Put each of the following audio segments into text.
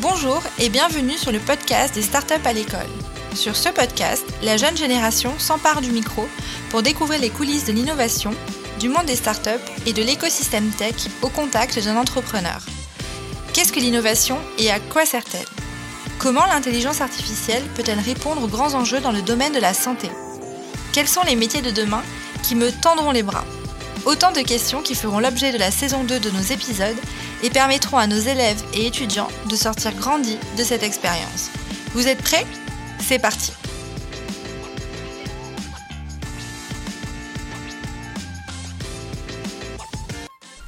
Bonjour et bienvenue sur le podcast des startups à l'école. Sur ce podcast, la jeune génération s'empare du micro pour découvrir les coulisses de l'innovation, du monde des startups et de l'écosystème tech au contact d'un entrepreneur. Qu'est-ce que l'innovation et à quoi sert-elle? Comment l'intelligence artificielle peut-elle répondre aux grands enjeux dans le domaine de la santé? Quels sont les métiers de demain qui me tendront les bras? Autant de questions qui feront l'objet de la saison 2 de nos épisodes et permettront à nos élèves et étudiants de sortir grandis de cette expérience. Vous êtes prêts? C'est parti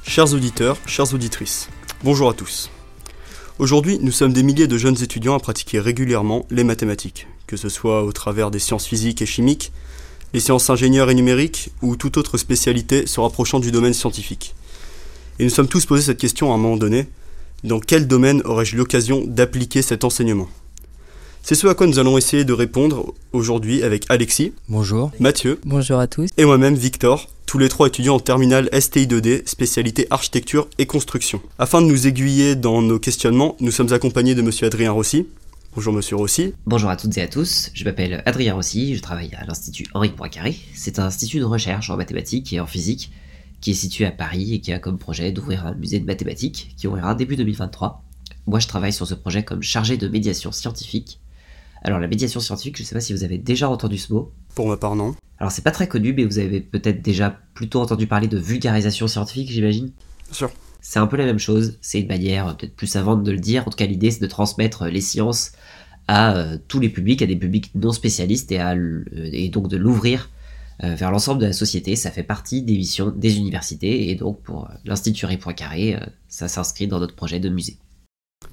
Chers auditeurs, chères auditrices, bonjour à tous. Aujourd'hui, nous sommes des milliers de jeunes étudiants à pratiquer régulièrement les mathématiques, que ce soit au travers des sciences physiques et chimiques, les sciences ingénieurs et numériques ou toute autre spécialité se rapprochant du domaine scientifique. Et nous sommes tous posés cette question à un moment donné, dans quel domaine aurais-je l'occasion d'appliquer cet enseignement? C'est ce à quoi nous allons essayer de répondre aujourd'hui avec Alexis. Bonjour. Mathieu. Bonjour à tous. Et moi-même, Victor, tous les trois étudiants en terminale STI2D, spécialité architecture et construction. Afin de nous aiguiller dans nos questionnements, nous sommes accompagnés de monsieur Adrien Rossi. Bonjour Monsieur Rossi. Bonjour à toutes et à tous, je m'appelle Adrien Rossi, je travaille à l'Institut Henri Poincaré. C'est un institut de recherche en mathématiques et en physique qui est situé à Paris et qui a comme projet d'ouvrir un musée de mathématiques qui ouvrira début 2023. Moi je travaille sur ce projet comme chargé de médiation scientifique. Alors la médiation scientifique, je ne sais pas si vous avez déjà entendu ce mot. Pour ma part non. Alors c'est pas très connu, mais vous avez peut-être déjà plutôt entendu parler de vulgarisation scientifique, j'imagine? Bien sûr. C'est un peu la même chose, c'est une manière peut-être plus savante de le dire. En tout cas, l'idée c'est de transmettre les sciences à euh, tous les publics, à des publics non spécialistes et, à, et donc de l'ouvrir euh, vers l'ensemble de la société. Ça fait partie des missions des universités et donc pour euh, l'Institut Ré Poincaré, ça s'inscrit dans notre projet de musée.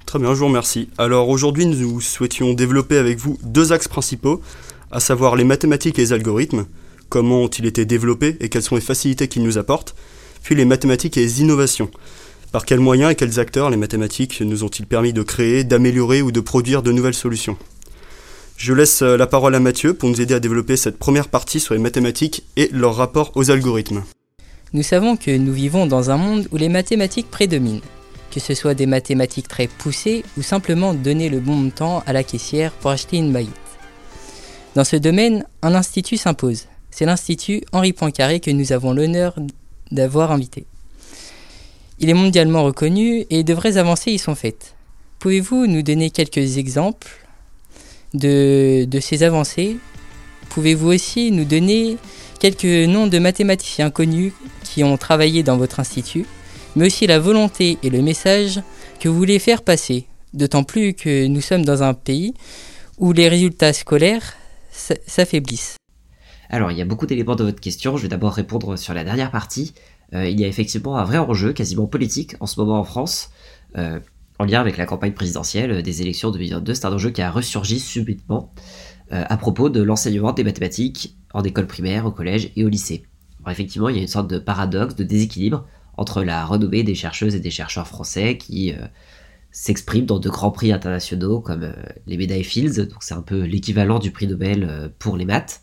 Très bien, je vous remercie. Alors aujourd'hui, nous souhaitions développer avec vous deux axes principaux, à savoir les mathématiques et les algorithmes, comment ont-ils été développés et quelles sont les facilités qu'ils nous apportent, puis les mathématiques et les innovations. Par quels moyens et quels acteurs les mathématiques nous ont-ils permis de créer, d'améliorer ou de produire de nouvelles solutions? Je laisse la parole à Mathieu pour nous aider à développer cette première partie sur les mathématiques et leur rapport aux algorithmes. Nous savons que nous vivons dans un monde où les mathématiques prédominent, que ce soit des mathématiques très poussées ou simplement donner le bon montant à la caissière pour acheter une baguette. Dans ce domaine, un institut s'impose. C'est l'Institut Henri Poincaré que nous avons l'honneur d'avoir invité. Il est mondialement reconnu et de vraies avancées y sont faites. Pouvez-vous nous donner quelques exemples de, ces avancées? Pouvez-vous aussi nous donner quelques noms de mathématiciens connus qui ont travaillé dans votre institut, mais aussi la volonté et le message que vous voulez faire passer, d'autant plus que nous sommes dans un pays où les résultats scolaires s'affaiblissent? Alors, il y a beaucoup d'éléments de votre question. Je vais d'abord répondre sur la dernière partie. Euh, il y a effectivement un vrai enjeu, quasiment politique, en ce moment en France, euh, en lien avec la campagne présidentielle des élections 2022. C'est un enjeu qui a ressurgi subitement euh, à propos de l'enseignement des mathématiques en école primaire, au collège et au lycée. Effectivement, il y a une sorte de paradoxe, de déséquilibre entre la renommée des chercheuses et des chercheurs français qui s'expriment dans de grands prix internationaux comme les médailles Fields, donc c'est un peu l'équivalent du prix Nobel pour les maths.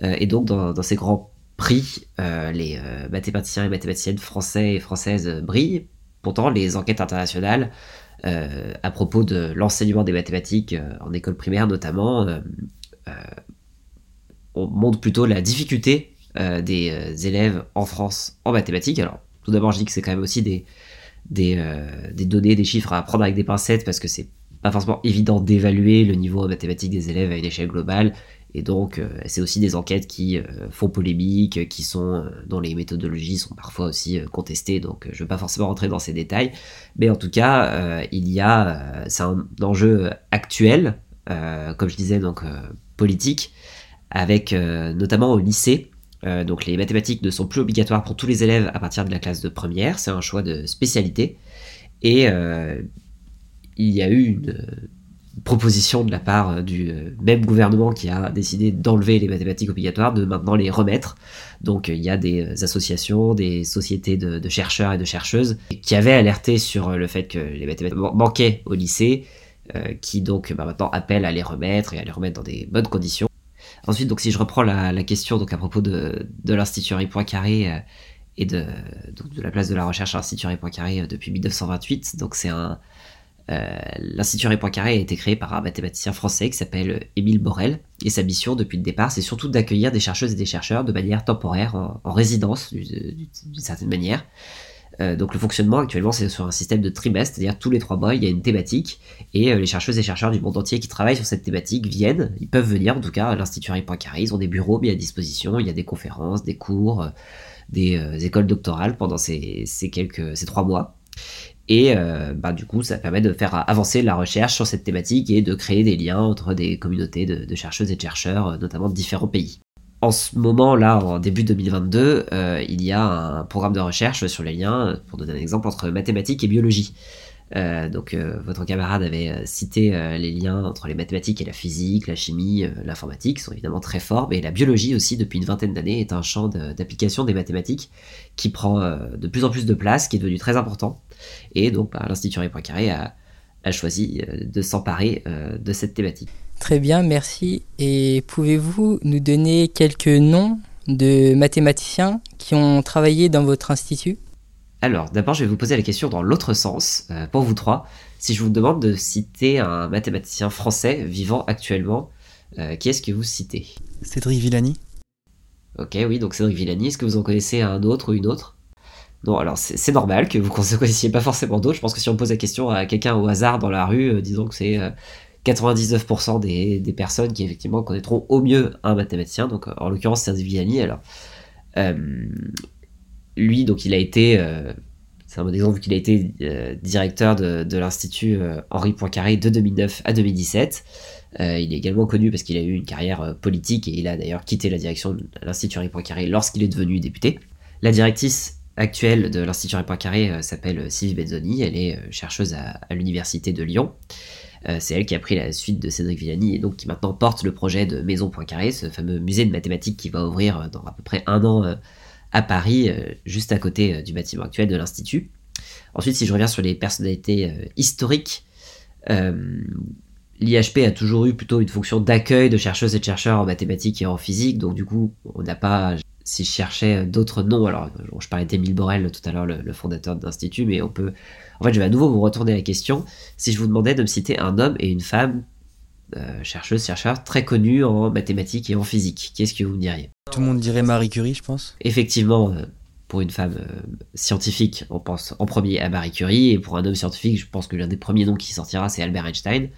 et donc dans, dans ces grands prix, euh, les euh, mathématiciens et mathématiciennes français et françaises brillent. Pourtant, les enquêtes internationales euh, à propos de l'enseignement des mathématiques en école primaire notamment montrent plutôt la difficulté des élèves en France en mathématiques. Alors, tout d'abord, je dis que c'est quand même aussi des, des, des, données, des chiffres à prendre avec des pincettes parce que c'est pas forcément évident d'évaluer le niveau mathématique des élèves à une échelle globale et donc, euh, c'est aussi des enquêtes qui euh, font polémique, qui sont, euh, dont les méthodologies sont parfois aussi contestées. Donc, je ne vais pas forcément rentrer dans ces détails. Mais en tout cas, il y a, c'est un enjeu actuel, comme je disais, donc politique, avec notamment au lycée. donc, les mathématiques ne sont plus obligatoires pour tous les élèves à partir de la classe de première. C'est un choix de spécialité. Et il y a eu une proposition de la part euh, du euh, même gouvernement qui a décidé d'enlever les mathématiques obligatoires, de maintenant les remettre. Donc il y a des associations, des sociétés de, chercheurs et de chercheuses qui avaient alerté sur le fait que les mathématiques manquaient au lycée, euh, qui donc bah, maintenant appellent à les remettre et à les remettre dans des bonnes conditions. Ensuite, donc si je reprends la, question donc à propos de, de l'Institut Henri Poincaré et de, de la place de la recherche à l'Institut Henri Poincaré depuis 1928, donc c'est un L'Institut Henri Poincaré a été créé par un mathématicien français qui s'appelle Émile Borel, et sa mission depuis le départ, c'est surtout d'accueillir des chercheuses et des chercheurs de manière temporaire, en, résidence d'une certaine manière. donc le fonctionnement actuellement c'est sur un système de trimestre, c'est-à-dire tous les trois mois il y a une thématique. Et les chercheuses et chercheurs du monde entier qui travaillent sur cette thématique viennent, ils peuvent venir en tout cas à l'Institut Henri Poincaré, ils ont des bureaux mis à disposition, il y a des conférences, des cours, des euh, écoles doctorales pendant ces trois mois. Et euh, bah, du coup, ça permet de faire avancer la recherche sur cette thématique et de créer des liens entre des communautés de, chercheuses et de chercheurs, euh, notamment de différents pays. En ce moment, là, en début 2022, il y a un programme de recherche sur les liens, pour donner un exemple, entre mathématiques et biologie. Euh, donc euh, votre camarade avait euh, cité les liens entre les mathématiques et la physique, la chimie, l'informatique sont évidemment très forts, mais la biologie aussi depuis une vingtaine d'années est un champ d'application des mathématiques qui prend de plus en plus de place, qui est devenu très important. Et donc bah, l'Institut Henri Poincaré a, a choisi de s'emparer de cette thématique. Très bien, merci. Et pouvez-vous nous donner quelques noms de mathématiciens qui ont travaillé dans votre institut? Alors, d'abord, je vais vous poser la question dans l'autre sens, euh, pour vous trois. Si je vous demande de citer un mathématicien français vivant actuellement, euh, qui est-ce que vous citez? Cédric Villani. Ok, oui, donc Cédric Villani, est-ce que vous en connaissez un autre ou une autre? Non, alors c'est normal que vous ne connaissiez pas forcément d'autres. Je pense que si on pose la question à quelqu'un au hasard dans la rue, euh, disons que c'est 99% des, des, personnes qui effectivement connaîtront au mieux un mathématicien. Donc en l'occurrence Cédric Villani. Alors, lui, donc il a été, euh, c'est un bon exemple, qu'il a été euh, directeur de, l'Institut euh, Henri Poincaré de 2009 à 2017. il est également connu parce qu'il a eu une carrière politique et il a d'ailleurs quitté la direction de l'Institut Henri Poincaré lorsqu'il est devenu député. La directrice actuelle de l'Institut Henri Poincaré s'appelle Sylvie Benzoni, elle est chercheuse à, l'Université de Lyon. c'est elle qui a pris la suite de Cédric Villani et donc qui maintenant porte le projet de Maison Poincaré, ce fameux musée de mathématiques qui va ouvrir dans à peu près un an à Paris, euh, juste à côté euh, du bâtiment actuel de l'Institut. Ensuite, si je reviens sur les personnalités euh, historiques, l'IHP a toujours eu plutôt une fonction d'accueil de chercheuses et de chercheurs en mathématiques et en physique, donc du coup, on n'a pas, si je cherchais d'autres noms, alors je parlais d'Émile Borel tout à l'heure, le, fondateur de l'Institut, mais on peut, en fait, je vais à nouveau vous retourner la question, si je vous demandais de me citer un homme et une femme, chercheuses, chercheurs, très connus en mathématiques et en physique, qu'est-ce que vous me diriez? Tout le monde dirait Marie Curie, je pense. Effectivement, euh, pour une femme euh, scientifique, on pense en premier à Marie Curie, et pour un homme scientifique, je pense que l'un des premiers noms qui sortira, c'est Albert Einstein.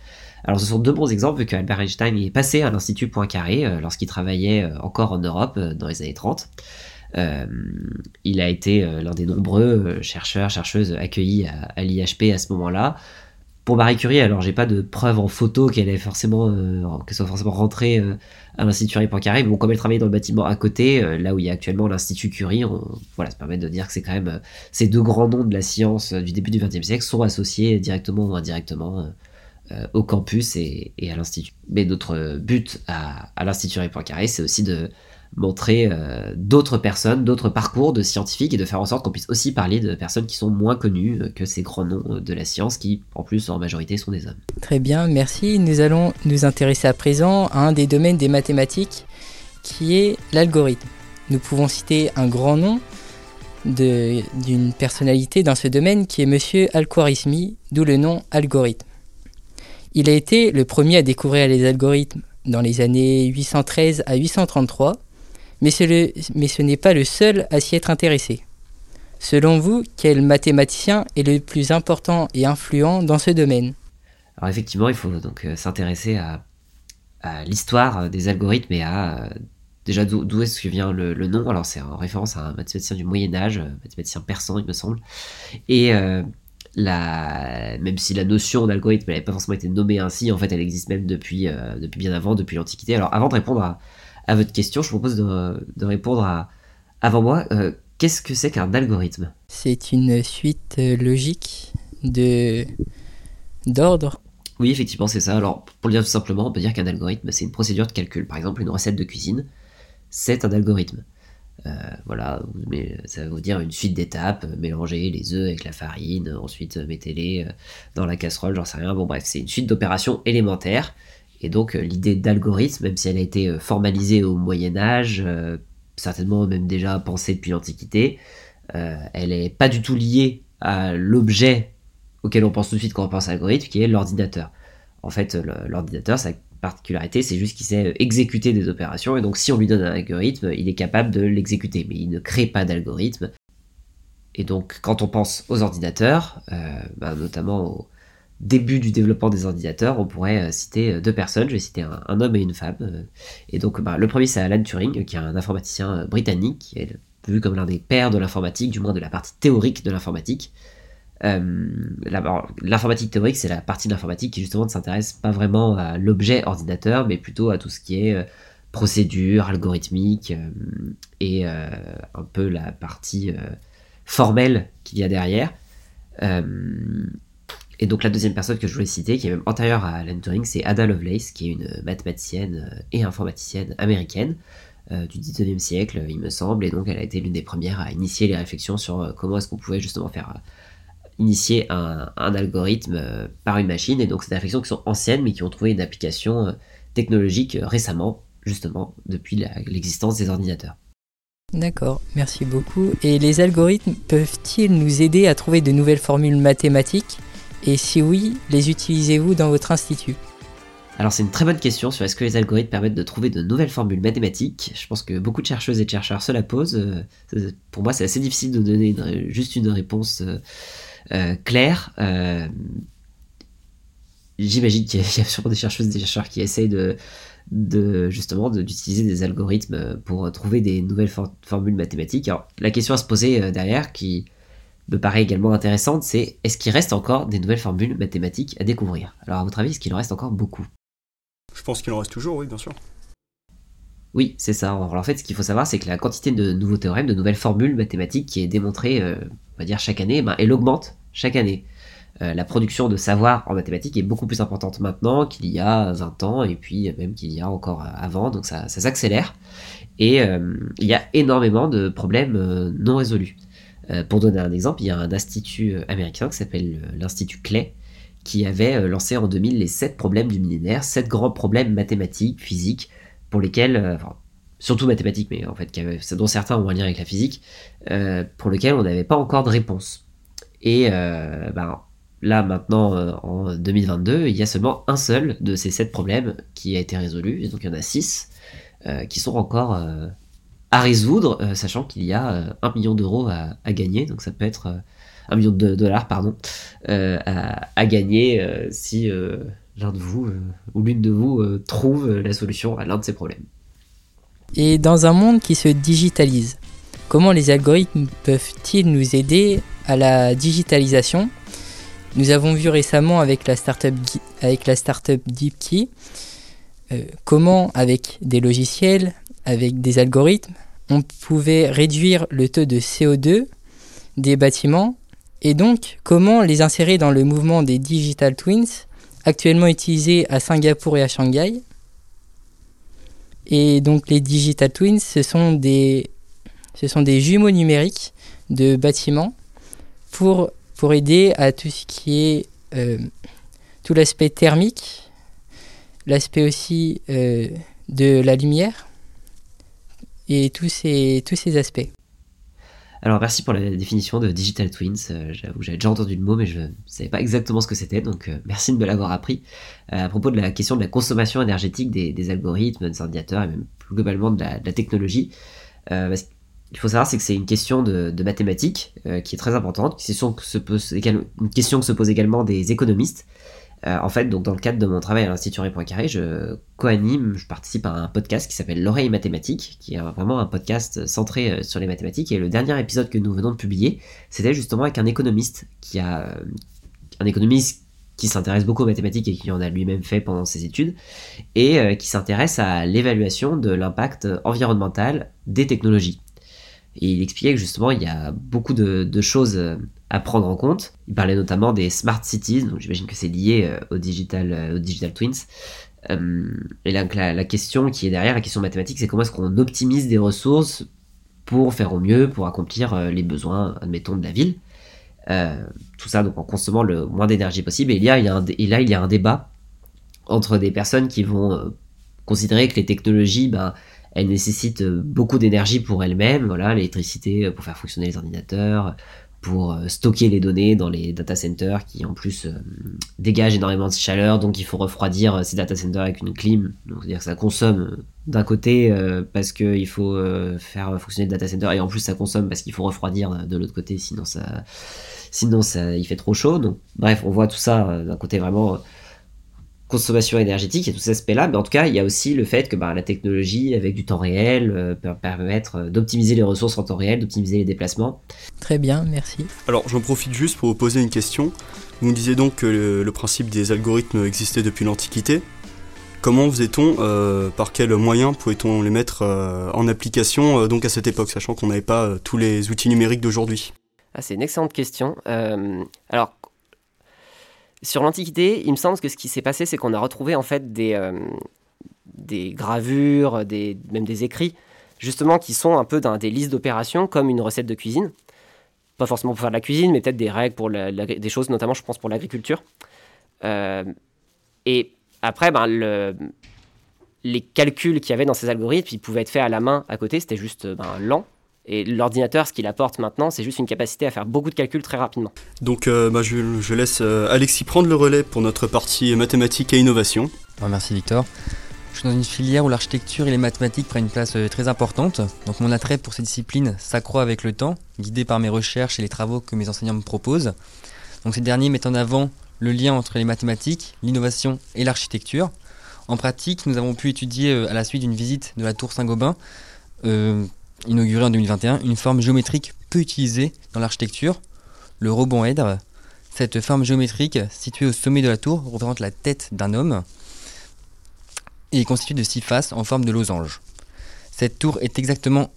Alors ce sont deux bons exemples, vu que Albert Einstein est passé à l'Institut Poincaré euh, lorsqu'il travaillait encore en Europe dans les années 30. il a été l'un des nombreux chercheurs, chercheuses accueillis à, l'IHP à ce moment-là. Pour Marie Curie, alors j'ai pas de preuves en photo qu'elle euh, soit forcément rentrée euh, à l'Institut Poincaré, mais bon, comme elle travaillait dans le bâtiment à côté, euh, là où il y a actuellement l'Institut Curie, voilà, ça permet de dire que c'est quand même ces deux grands noms de la science du début du XXe siècle sont associés directement ou indirectement au campus et, à l'Institut. Mais notre but à, l'Institut Curie Poincaré, c'est aussi de montrer euh, d'autres personnes, d'autres parcours de scientifiques et de faire en sorte qu'on puisse aussi parler de personnes qui sont moins connues que ces grands noms de la science qui, en plus, en majorité, sont des hommes. Très bien, merci. Nous allons nous intéresser à présent à un des domaines des mathématiques qui est l'algorithme. Nous pouvons citer un grand nom d'une personnalité dans ce domaine qui est Monsieur Al-Khwarizmi, d'où le nom algorithme. Il a été le premier à découvrir les algorithmes dans les années 813 à 833 mais, ce n'est pas le seul à s'y être intéressé. Selon vous, quel mathématicien est le plus important et influent dans ce domaine? Alors effectivement, il faut donc euh, s'intéresser à, l'histoire des algorithmes et à euh, déjà d'où est-ce que vient le, nom? Alors c'est en référence à un mathématicien du Moyen Âge, euh, mathématicien persan il me semble. Et la, même si la notion d'algorithme n'avait pas forcément été nommée ainsi, en fait elle existe même depuis, depuis bien avant, depuis l'Antiquité. Alors avant de répondre à, à votre question, je vous propose de, répondre à, avant moi. Euh, qu'est-ce que c'est qu'un algorithme? C'est une suite euh, logique de d'ordre. Oui, effectivement, c'est ça. Alors, pour le dire tout simplement, on peut dire qu'un algorithme, c'est une procédure de calcul. Par exemple, une recette de cuisine, c'est un algorithme. Euh, voilà, mais ça va vous dire une suite d'étapes, mélanger les œufs avec la farine, ensuite mettez-les dans la casserole, j'en sais rien. Bon bref, c'est une suite d'opérations élémentaires et donc euh, l'idée d'algorithme, même si elle a été euh, formalisée au Moyen Âge, euh, certainement même déjà pensée depuis l'Antiquité, elle n'est pas du tout liée à l'objet auquel on pense tout de suite quand on pense à l'algorithme, qui est l'ordinateur. En fait, l'ordinateur, sa particularité, c'est juste qu'il sait exécuter des opérations, et donc si on lui donne un algorithme, il est capable de l'exécuter, mais il ne crée pas d'algorithme. Et donc, quand on pense aux ordinateurs, euh, bah, notamment au début du développement des ordinateurs, on pourrait euh, citer euh, deux personnes. Je vais citer un, homme et une femme. Et donc, bah, le premier, c'est Alan Turing, qui est un informaticien britannique, vu comme l'un des pères de l'informatique, du moins de la partie théorique de l'informatique. L'informatique théorique, c'est la partie de l'informatique qui justement ne s'intéresse pas vraiment à l'objet ordinateur, mais plutôt à tout ce qui est procédure, algorithmique, et un peu la partie formelle qu'il y a derrière. Euh, et donc la deuxième personne que je voulais citer, qui est même antérieure à Alan Turing, c'est Ada Lovelace, qui est une mathématicienne euh, et informaticienne américaine euh, du 19e siècle, il me semble, et donc elle a été l'une des premières à initier les réflexions sur comment est-ce qu'on pouvait justement faire initier un, algorithme par une machine, et donc c'est des réflexions qui sont anciennes, mais qui ont trouvé une application technologique récemment, justement, depuis l'existence des ordinateurs. D'accord, merci beaucoup. Et les algorithmes peuvent-ils nous aider à trouver de nouvelles formules mathématiques? Et si oui, les utilisez-vous dans votre institut? Alors c'est une très bonne question sur est-ce que les algorithmes permettent de trouver de nouvelles formules mathématiques. Je pense que beaucoup de chercheuses et de chercheurs se la posent. Euh, pour moi c'est assez difficile de donner juste une réponse euh, euh, claire. J'imagine qu'il y, a sûrement des chercheuses et des chercheurs qui essayent de, de justement d'utiliser des algorithmes pour trouver des nouvelles formules mathématiques. Alors, la question à se poser euh, derrière, qui me paraît également intéressante, c'est est-ce qu'il reste encore des nouvelles formules mathématiques à découvrir? Alors à votre avis, est-ce qu'il en reste encore beaucoup? Je pense qu'il en reste toujours, oui, bien sûr. Oui, c'est ça. Alors en fait, ce qu'il faut savoir, c'est que la quantité de nouveaux théorèmes, de nouvelles formules mathématiques qui est démontrée, euh, on va dire chaque année, ben, elle augmente chaque année. Euh, la production de savoir en mathématiques est beaucoup plus importante maintenant qu'il y a 20 ans et puis même qu'il y a encore avant, donc ça, s'accélère. Et euh, il y a énormément de problèmes euh, non résolus. pour donner un exemple, il y a un institut américain qui s'appelle l'Institut Clay, qui avait lancé en 2000 les 7 problèmes du millénaire, 7 grands problèmes mathématiques, physiques, pour lesquels, surtout mathématiques, mais en fait, dont certains ont un lien avec la physique, pour lesquels on n'avait pas encore de réponse. Et ben, là maintenant euh, en 2022, il y a seulement un seul de ces sept problèmes qui a été résolu, donc il y en a six euh, qui sont encore euh, à résoudre, sachant qu'il y a un million d'euros à, gagner, donc ça peut être un million de dollars, pardon, à, gagner si l'un de vous ou l'une de vous trouve la solution à l'un de ces problèmes. Et dans un monde qui se digitalise, comment les algorithmes peuvent-ils nous aider à la digitalisation nous avons vu récemment avec la startup, avec la startup DeepKey euh, comment, avec des logiciels, avec des algorithmes, on pouvait réduire le taux de CO2 des bâtiments et donc comment les insérer dans le mouvement des digital twins actuellement utilisés à Singapour et à Shanghai. Et donc les digital twins, ce sont des, ce sont des jumeaux numériques de bâtiments pour pour aider à tout ce qui est euh, tout l'aspect thermique, l'aspect aussi euh, de la lumière et tous ces, tous ces aspects. Alors merci pour la définition de Digital Twins. Euh, j'avoue, j'avais déjà entendu le mot, mais je ne savais pas exactement ce que c'était, donc merci de me l'avoir appris. à propos de la question de la consommation énergétique des, algorithmes, des ordinateurs et même plus globalement de la, technologie, il faut savoir, c'est que c'est une question de, mathématiques euh, qui est très importante, une question, que se posent également des économistes. Euh, en fait, donc dans le cadre de mon travail à l'Institut Poincaré, je co-anime, je participe à un podcast qui s'appelle L'oreille mathématique, qui est vraiment un podcast centré euh, sur les mathématiques. Et le dernier épisode que nous venons de publier, c'était justement avec un économiste qui a un économiste qui s'intéresse beaucoup aux mathématiques et qui en a lui-même fait pendant ses études, et qui s'intéresse à l'évaluation de l'impact environnemental des technologies. Et il expliquait que justement, il y a beaucoup de, choses euh, à prendre en compte. Il parlait notamment des smart cities, donc j'imagine que c'est lié euh, au digital, euh, au digital twins. et la, la, question qui est derrière, la question mathématique, c'est comment est-ce qu'on optimise des ressources pour faire au mieux, pour accomplir les besoins, admettons, de la ville. tout ça donc en consommant le moins d'énergie possible. Et là, il y a un débat entre des personnes qui vont considérer que les technologies, ben, elle nécessite euh, beaucoup d'énergie pour elle-même, voilà, l'électricité euh, pour faire fonctionner les ordinateurs, pour euh, stocker les données dans les data centers qui en plus dégagent énormément de chaleur, donc il faut refroidir ces data centers avec une clim. Donc c'est-à-dire que ça consomme d'un côté parce qu'il faut faire fonctionner le data center et en plus ça consomme parce qu'il faut refroidir de l'autre côté, sinon ça, sinon ça, il fait trop chaud. Donc bref, on voit tout ça d'un côté vraiment consommation énergétique et tout cet aspect-là, mais en tout cas, il y a aussi le fait que bah, la technologie, avec du temps réel, euh, peut permettre euh, d'optimiser les ressources en temps réel, d'optimiser les déplacements. Très bien, merci. Alors, j'en profite juste pour vous poser une question. Vous me disiez donc que le, principe des algorithmes existait depuis l'Antiquité. Comment faisait-on, euh, par quels moyens pouvait-on les mettre en application donc à cette époque, sachant qu'on n'avait pas tous les outils numériques d'aujourd'hui? Ah, C'est une excellente question. alors, sur l'Antiquité, il me semble que ce qui s'est passé, c'est qu'on a retrouvé en fait des, euh, des gravures, des, même des écrits, justement, qui sont un peu dans des listes d'opérations, comme une recette de cuisine. Pas forcément pour faire de la cuisine, mais peut-être des règles pour des choses, notamment, je pense, pour l'agriculture. Euh, et après, ben, le, les calculs qu'il y avait dans ces algorithmes, ils pouvaient être faits à la main à côté, c'était juste ben, lent. Et l'ordinateur, ce qu'il apporte maintenant, c'est juste une capacité à faire beaucoup de calculs très rapidement. Donc euh, bah, je, laisse euh, Alexis prendre le relais pour notre partie mathématiques et innovation. merci Victor. Je suis dans une filière où l'architecture et les mathématiques prennent une place euh, très importante. Donc mon attrait pour ces disciplines s'accroît avec le temps, guidé par mes recherches et les travaux que mes enseignants me proposent. Donc ces derniers mettent en avant le lien entre les mathématiques, l'innovation et l'architecture. En pratique, nous avons pu étudier à la suite d'une visite de la tour Saint-Gobain inauguré en 2021, une forme géométrique peu utilisée dans l'architecture, le rebondèdre. Cette forme géométrique, située au sommet de la tour, représente la tête d'un homme et est constituée de six faces en forme de losange. Cette tour est exactement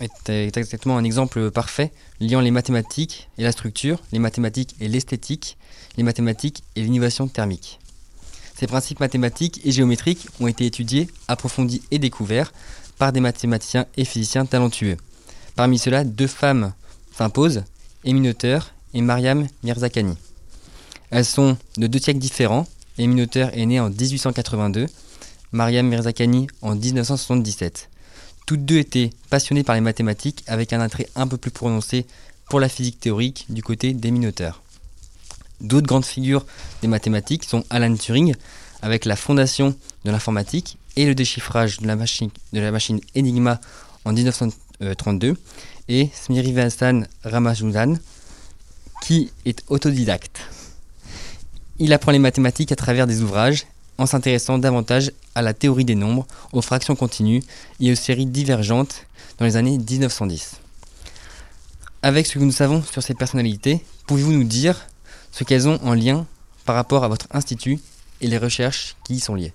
un exemple parfait liant les mathématiques et la structure, les mathématiques et l'esthétique, les mathématiques et l'innovation thermique. Ces principes mathématiques et géométriques ont été étudiés, approfondis et découverts par des mathématiciens et physiciens talentueux. Parmi ceux-là, deux femmes s'imposent, Noether et Mariam Mirzakhani. Elles sont de deux siècles différents. Noether est née en 1882, Mariam Mirzakhani en 1977. Toutes deux étaient passionnées par les mathématiques avec un attrait un peu plus prononcé pour la physique théorique du côté Noether. D'autres grandes figures des mathématiques sont Alan Turing avec la fondation de l'informatique et le déchiffrage de la machine, Enigma en 1932 et Smirivastan Ramanujan qui est autodidacte. Il apprend les mathématiques à travers des ouvrages en s'intéressant davantage à la théorie des nombres, aux fractions continues et aux séries divergentes dans les années 1910. Avec ce que nous savons sur ces personnalités, pouvez-vous nous dire ce qu'elles ont en lien par rapport à votre institut et les recherches qui y sont liées?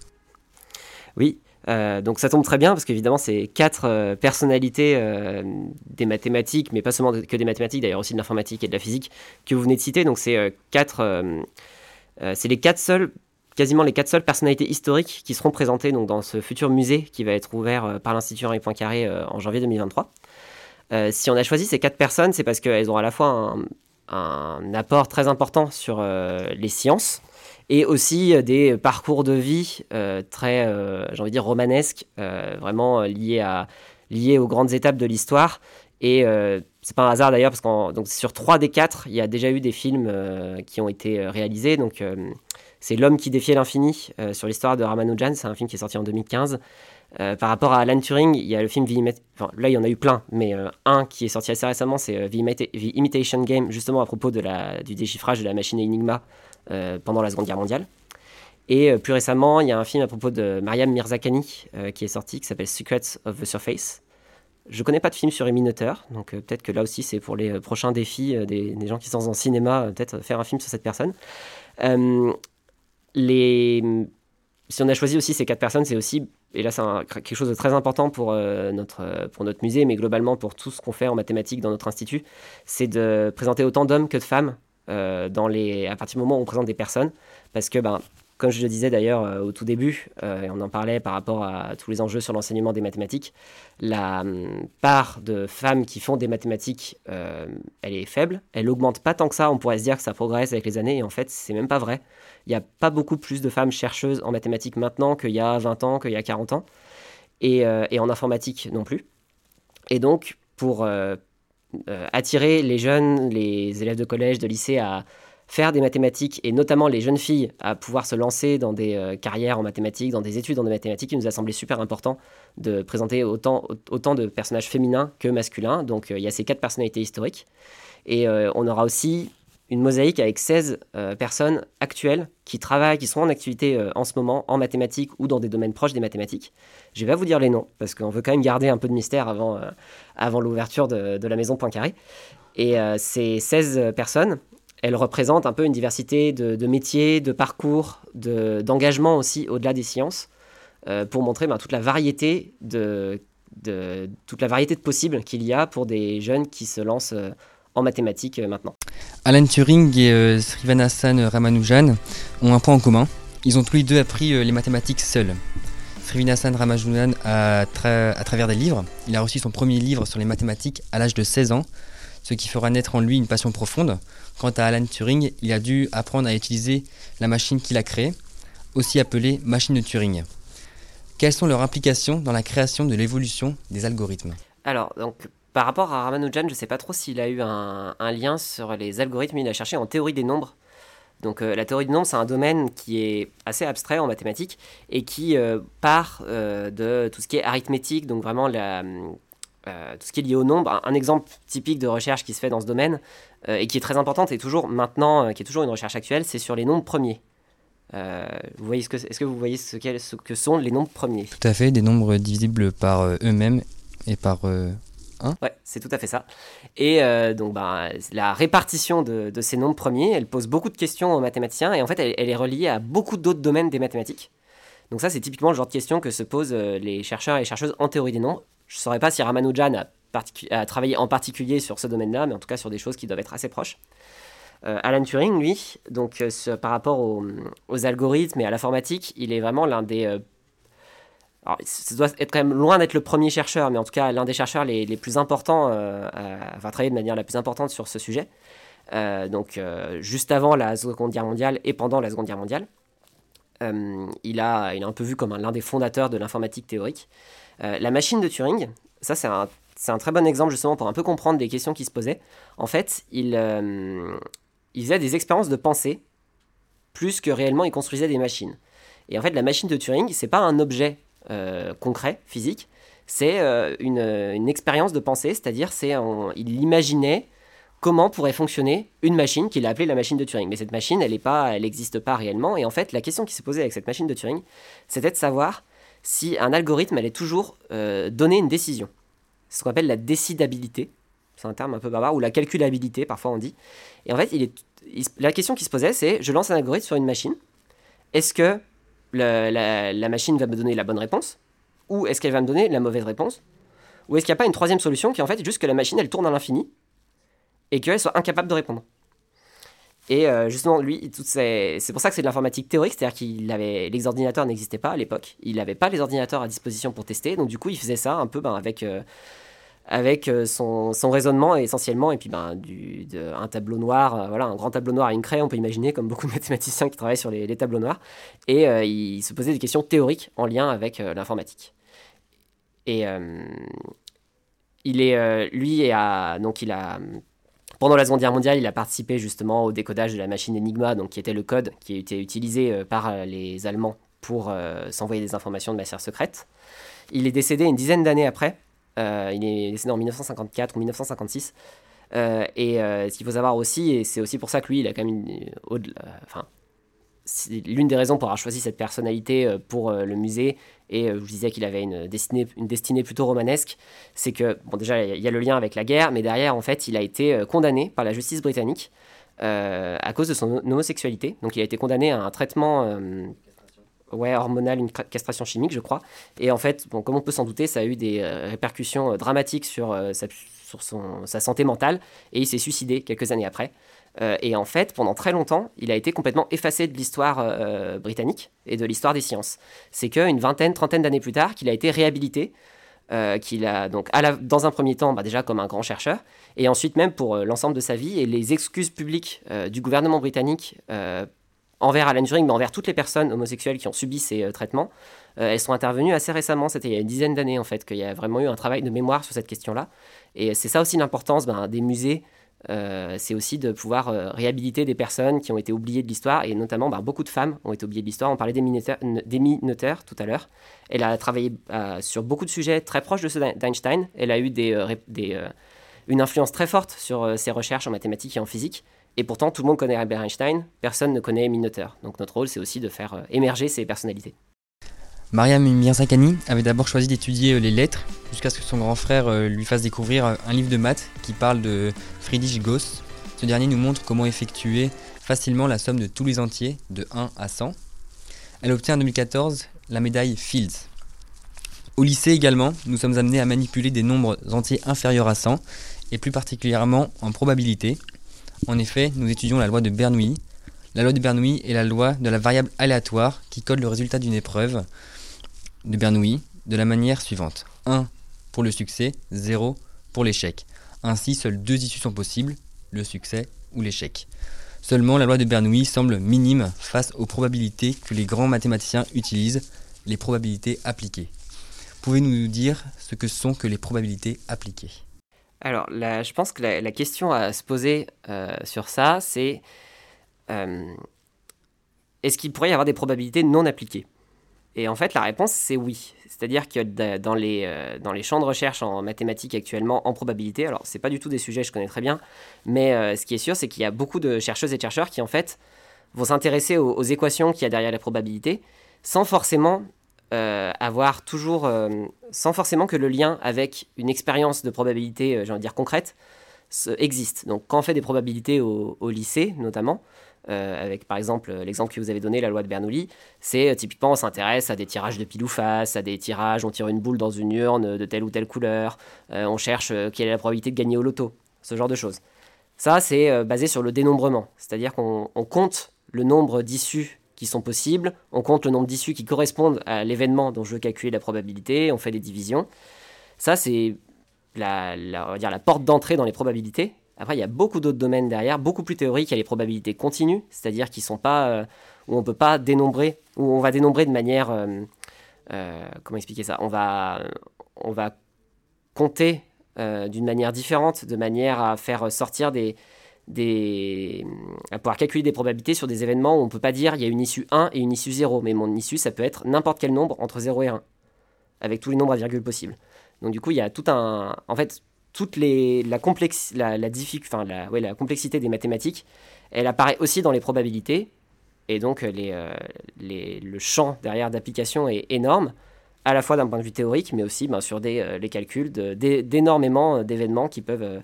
Oui, euh, donc ça tombe très bien parce qu'évidemment c'est quatre euh, personnalités euh, des mathématiques, mais pas seulement que des mathématiques, d'ailleurs aussi de l'informatique et de la physique que vous venez de citer. Donc c'est quatre, c'est les quatre seuls, quasiment les quatre seules personnalités historiques qui seront présentées donc dans ce futur musée qui va être ouvert par l'Institut Henri Poincaré en janvier 2023. si on a choisi ces quatre personnes, c'est parce qu'elles ont à la fois un apport très important sur les sciences et aussi euh, des parcours de vie euh, très, euh, j'ai envie de dire, romanesques, vraiment liés, à, liés aux grandes étapes de l'histoire. Et c'est pas un hasard d'ailleurs, parce que sur trois des quatre, il y a déjà eu des films qui ont été réalisés. Donc c'est L'homme qui défiait l'infini sur l'histoire de Ramanujan, c'est un film qui est sorti en 2015. par rapport à Alan Turing, il y a le film The enfin, là il y en a eu plein, mais un qui est sorti assez récemment, c'est The, Imitation Game, justement à propos de la, du déchiffrage de la machine Enigma euh, pendant la Seconde Guerre mondiale. Et euh, plus récemment, il y a un film à propos de Mariam Mirzakhani euh, qui est sorti, qui s'appelle Secrets of the Surface. Je connais pas de film sur les minoteurs, donc peut-être que là aussi c'est pour les prochains défis des, gens qui sont en cinéma, peut-être faire un film sur cette personne. Si on a choisi aussi ces quatre personnes, c'est aussi, et là c'est quelque chose de très important pour, notre, musée, mais globalement pour tout ce qu'on fait en mathématiques dans notre institut, c'est de présenter autant d'hommes que de femmes euh, dans les, à partir du moment où on présente des personnes. Parce que, ben, comme je le disais d'ailleurs euh, au tout début, euh, et on en parlait par rapport à tous les enjeux sur l'enseignement des mathématiques, la hum, part de femmes qui font des mathématiques, elle est faible. Elle augmente pas tant que ça. On pourrait se dire que ça progresse avec les années, et en fait, c'est même pas vrai. Il n'y a pas beaucoup plus de femmes chercheuses en mathématiques maintenant qu'il y a 20 ans, qu'il y a 40 ans, et, et, en informatique non plus. Et donc, pour attirer les jeunes, les élèves de collège, de lycée à faire des mathématiques et notamment les jeunes filles à pouvoir se lancer dans des euh, carrières en mathématiques, dans des études en mathématiques, il nous a semblé super important de présenter autant, autant de personnages féminins que masculins. Donc euh, il y a ces quatre personnalités historiques. Et euh, on aura aussi une mosaïque avec 16 personnes actuelles qui travaillent, qui sont en activité en ce moment en mathématiques ou dans des domaines proches des mathématiques. Je vais pas vous dire les noms parce qu'on veut quand même garder un peu de mystère avant, avant l'ouverture de, de, la maison Poincaré. Et ces 16 personnes, elle représente un peu une diversité de, métiers, de parcours, d'engagement aussi au-delà des sciences, euh, pour montrer ben, toute la variété de, toute la variété de possibles qu'il y a pour des jeunes qui se lancent euh, en mathématiques euh, maintenant. Alan Turing et Srivanasan Ramanujan ont un point en commun. Ils ont tous les deux appris les mathématiques seuls. Srivanasan Ramanujan à, à travers des livres. Il a reçu son premier livre sur les mathématiques à l'âge de 16 ans, ce qui fera naître en lui une passion profonde. Quant à Alan Turing, il a dû apprendre à utiliser la machine qu'il a créée, aussi appelée machine de Turing. Quelles sont leurs implications dans la création de l'évolution des algorithmes? Alors, donc, par rapport à Ramanujan, je ne sais pas trop s'il a eu un, lien sur les algorithmes. Il a cherché en théorie des nombres. Donc euh, la théorie des nombres, c'est un domaine qui est assez abstrait en mathématiques et qui euh, part euh, de tout ce qui est arithmétique, donc vraiment tout ce qui est lié au nombre. Un, exemple typique de recherche qui se fait dans ce domaine et qui est très importante et toujours maintenant, qui est toujours une recherche actuelle, c'est sur les nombres premiers. vous voyez ce que, est-ce que vous voyez ce, ce, que sont les nombres premiers? Tout à fait, des nombres divisibles par eux-mêmes et par 1. Ouais, c'est tout à fait ça. Et donc, bah, la répartition de, ces nombres premiers, elle pose beaucoup de questions aux mathématiciens et en fait, elle, est reliée à beaucoup d'autres domaines des mathématiques. Donc ça, c'est typiquement le genre de questions que se posent les chercheurs et chercheuses en théorie des nombres je ne saurais pas si Ramanujan a, travaillé en particulier sur ce domaine-là, mais en tout cas sur des choses qui doivent être assez proches. Euh, Alan Turing, lui, donc euh, par rapport aux, algorithmes et à l'informatique, il est vraiment l'un des. Euh, alors, ça doit être quand même loin d'être le premier chercheur, mais en tout cas l'un des chercheurs les, plus importants, à, travailler de manière la plus importante sur ce sujet. donc, juste avant la Seconde Guerre mondiale et pendant la Seconde Guerre mondiale. il, a, il est un peu vu comme l'un des fondateurs de l'informatique théorique. Euh, la machine de Turing, ça c'est un, très bon exemple justement pour un peu comprendre des questions qui se posaient. En fait, il, euh, il faisait des expériences de pensée plus que réellement il construisait des machines. Et en fait, la machine de Turing, c'est pas un objet euh, concret, physique, c'est une, expérience de pensée, c'est-à-dire c'est il imaginait comment pourrait fonctionner une machine qu'il a appelée la machine de Turing. Mais cette machine, elle n'existe pas, pas réellement. Et en fait, la question qui s'est posée avec cette machine de Turing, c'était de savoir si un algorithme allait toujours euh, donner une décision. C'est ce qu'on appelle la décidabilité. C'est un terme un peu barbare, ou la calculabilité, parfois on dit. Et en fait, la question qui se posait, c'est je lance un algorithme sur une machine. Est-ce que la, machine va me donner la bonne réponse Ou est-ce qu'elle va me donner la mauvaise réponse Ou est-ce qu'il n'y a pas une troisième solution qui est en fait juste que la machine, elle tourne à l'infini et qu'elle soit incapable de répondre. Et euh, justement, lui, c'est pour ça que c'est de l'informatique théorique, c'est-à-dire qu'il avait les ordinateurs n'existaient pas à l'époque, il n'avait pas les ordinateurs à disposition pour tester, donc du coup, il faisait ça un peu ben, avec euh, avec euh, son, son, raisonnement essentiellement, et puis ben, un tableau noir, voilà, un grand tableau noir à une craie, on peut imaginer, comme beaucoup de mathématiciens qui travaillent sur les, tableaux noirs, et il se posait des questions théoriques en lien avec l'informatique. Et il est, lui, a, donc il a pendant la Seconde Guerre mondiale, il a participé justement au décodage de la machine Enigma, donc qui était le code qui était utilisé euh, par euh, les Allemands pour euh, s'envoyer des informations de matière secrète. Il est décédé une dizaine d'années après. Il est décédé en 1954 ou 1956. et ce qu'il faut savoir aussi, et c'est aussi pour ça que lui, il a quand même une, enfin, l'une des raisons pour avoir choisi cette personnalité euh, pour euh, le musée, et euh, je disais qu'il avait une destinée, une destinée plutôt romanesque, c'est que, bon déjà, il y a le lien avec la guerre, mais derrière, en fait, il a été condamné par la justice britannique à cause de son homosexualité. Donc il a été condamné à un traitement ouais, hormonal, une castration chimique, je crois. Et en fait, bon, comme on peut s'en douter, ça a eu des répercussions dramatiques sur, son, sa santé mentale, et il s'est suicidé quelques années après. Euh, et en fait, pendant très longtemps, il a été complètement effacé de l'histoire euh, britannique et de l'histoire des sciences. C'est qu'une vingtaine, trentaine d'années plus tard qu'il a été réhabilité, euh, qu'il a donc dans un premier temps bah, déjà comme un grand chercheur, et ensuite même pour l'ensemble de sa vie, et les excuses publiques du gouvernement britannique envers Alan Turing, mais envers toutes les personnes homosexuelles qui ont subi ces traitements. elles sont intervenues assez récemment, c'était il y a une dizaine d'années en fait, qu'il y a vraiment eu un travail de mémoire sur cette question-là. Et c'est ça aussi l'importance ben, des musées euh, c'est aussi de pouvoir euh, réhabiliter des personnes qui ont été oubliées de l'histoire, et notamment bah, beaucoup de femmes ont été oubliées de l'histoire. On parlait d'Amy Noether tout à l'heure. Elle a travaillé euh, sur beaucoup de sujets très proches de ceux d'Einstein. Elle a eu une influence très forte sur ses recherches en mathématiques et en physique. Et pourtant, tout le monde connaît Albert Einstein, personne ne connaît Amy Noether. Donc notre rôle, c'est aussi de faire émerger ces personnalités. Mariam Mirzakhani avait d'abord choisi d'étudier euh, les lettres jusqu'à ce que son grand frère euh, lui fasse découvrir euh, un livre de maths qui parle de Friedrich Gauss. Ce dernier nous montre comment effectuer facilement la somme de tous les entiers de 1 à 100. Elle obtient en 2014 la médaille Fields. Au lycée également, nous sommes amenés à manipuler des nombres entiers inférieurs à 100 et plus particulièrement en probabilité. En effet, nous étudions la loi de Bernoulli. La loi de Bernoulli est la loi de la variable aléatoire qui code le résultat d'une épreuve de Bernoulli de la manière suivante. 1 pour le succès, 0 pour l'échec. Ainsi, seules deux issues sont possibles, le succès ou l'échec. Seulement, la loi de Bernoulli semble minime face aux probabilités que les grands mathématiciens utilisent, les probabilités appliquées. Pouvez-vous nous dire ce que sont que les probabilités appliquées? Alors, je pense que la, question à se poser euh, sur ça, c'est euh, est-ce qu'il pourrait y avoir des probabilités non appliquées? Et en fait, la réponse, c'est oui. C'est-à-dire que dans les, euh, dans les champs de recherche en mathématiques actuellement, en probabilité, alors c'est pas du tout des sujets que je connais très bien, mais ce qui est sûr, c'est qu'il y a beaucoup de chercheuses et chercheurs qui, en fait, vont s'intéresser aux, équations qu'il y a derrière la probabilité, sans forcément euh, avoir toujours, sans forcément que le lien avec une expérience de probabilité, j'ai envie de dire concrète, existe. Donc, quand on fait des probabilités au lycée, notamment, euh, avec par exemple l'exemple que vous avez donné, la loi de Bernoulli, c'est euh, typiquement on s'intéresse à des tirages de pile ou face, à des tirages, on tire une boule dans une urne de telle ou telle couleur, euh, on cherche quelle est la probabilité de gagner au loto, ce genre de choses. Ça, c'est basé sur le dénombrement, c'est-à-dire qu'on compte le nombre d'issues qui sont possibles, on compte le nombre d'issues qui correspondent à l'événement dont je veux calculer la probabilité, on fait des divisions. Ça, c'est la, dire la porte d'entrée dans les probabilités, après, il y a beaucoup d'autres domaines derrière, beaucoup plus théoriques. Il y a les probabilités continues, c'est-à-dire qui sont pas euh, où on peut pas dénombrer, où on va dénombrer de manière euh, euh, comment expliquer ça? On va on va compter d'une manière différente, de manière à faire sortir des à pouvoir calculer des probabilités sur des événements où on peut pas dire il y a une issue 1 et une issue 0, mais mon issue ça peut être n'importe quel nombre entre 0 et 1 avec tous les nombres à virgule possibles. Donc du coup, il y a tout un en fait toute la, la, complexité des mathématiques, elle apparaît aussi dans les probabilités. Et donc, euh, les, le champ derrière d'application est énorme, à la fois d'un point de vue théorique, mais aussi ben, sur euh, les calculs d'énormément euh, d'événements qui peuvent,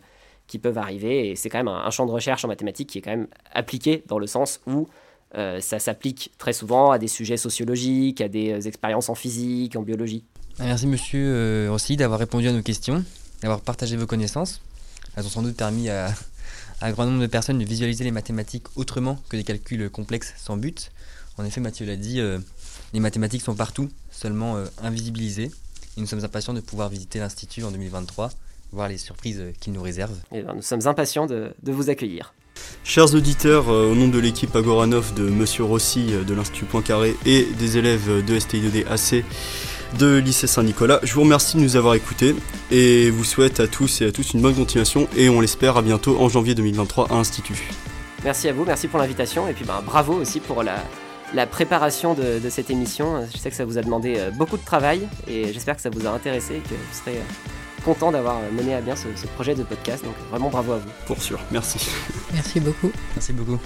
qui peuvent arriver. Et c'est quand même un, champ de recherche en mathématiques qui est quand même appliqué dans le sens où ça s'applique très souvent à des sujets sociologiques, à des expériences en physique, en biologie. Merci monsieur aussi d'avoir répondu à nos questions d'avoir partagé vos connaissances. Elles ont sans doute permis à, un grand nombre de personnes de visualiser les mathématiques autrement que des calculs complexes sans but. En effet, Mathieu l'a dit, euh, les mathématiques sont partout, seulement euh, invisibilisées. Et nous sommes impatients de pouvoir visiter l'Institut en 2023, voir les surprises euh, qu'il nous réserve. Et eh ben, nous sommes impatients de, vous accueillir. Chers auditeurs, au nom de l'équipe Agoranov, de Monsieur Rossi de l'Institut Poincaré et des élèves de STI2D AC, de lycée Saint-Nicolas. Je vous remercie de nous avoir écoutés et vous souhaite à tous et à tous une bonne continuation et on l'espère à bientôt en janvier 2023 à Institut. Merci à vous, merci pour l'invitation et puis ben, bravo aussi pour la, la préparation de, cette émission. Je sais que ça vous a demandé euh, beaucoup de travail et j'espère que ça vous a intéressé et que vous serez euh, content d'avoir mené à bien ce, ce projet de podcast. Donc vraiment bravo à vous. Pour sûr, merci. Merci beaucoup. Merci beaucoup.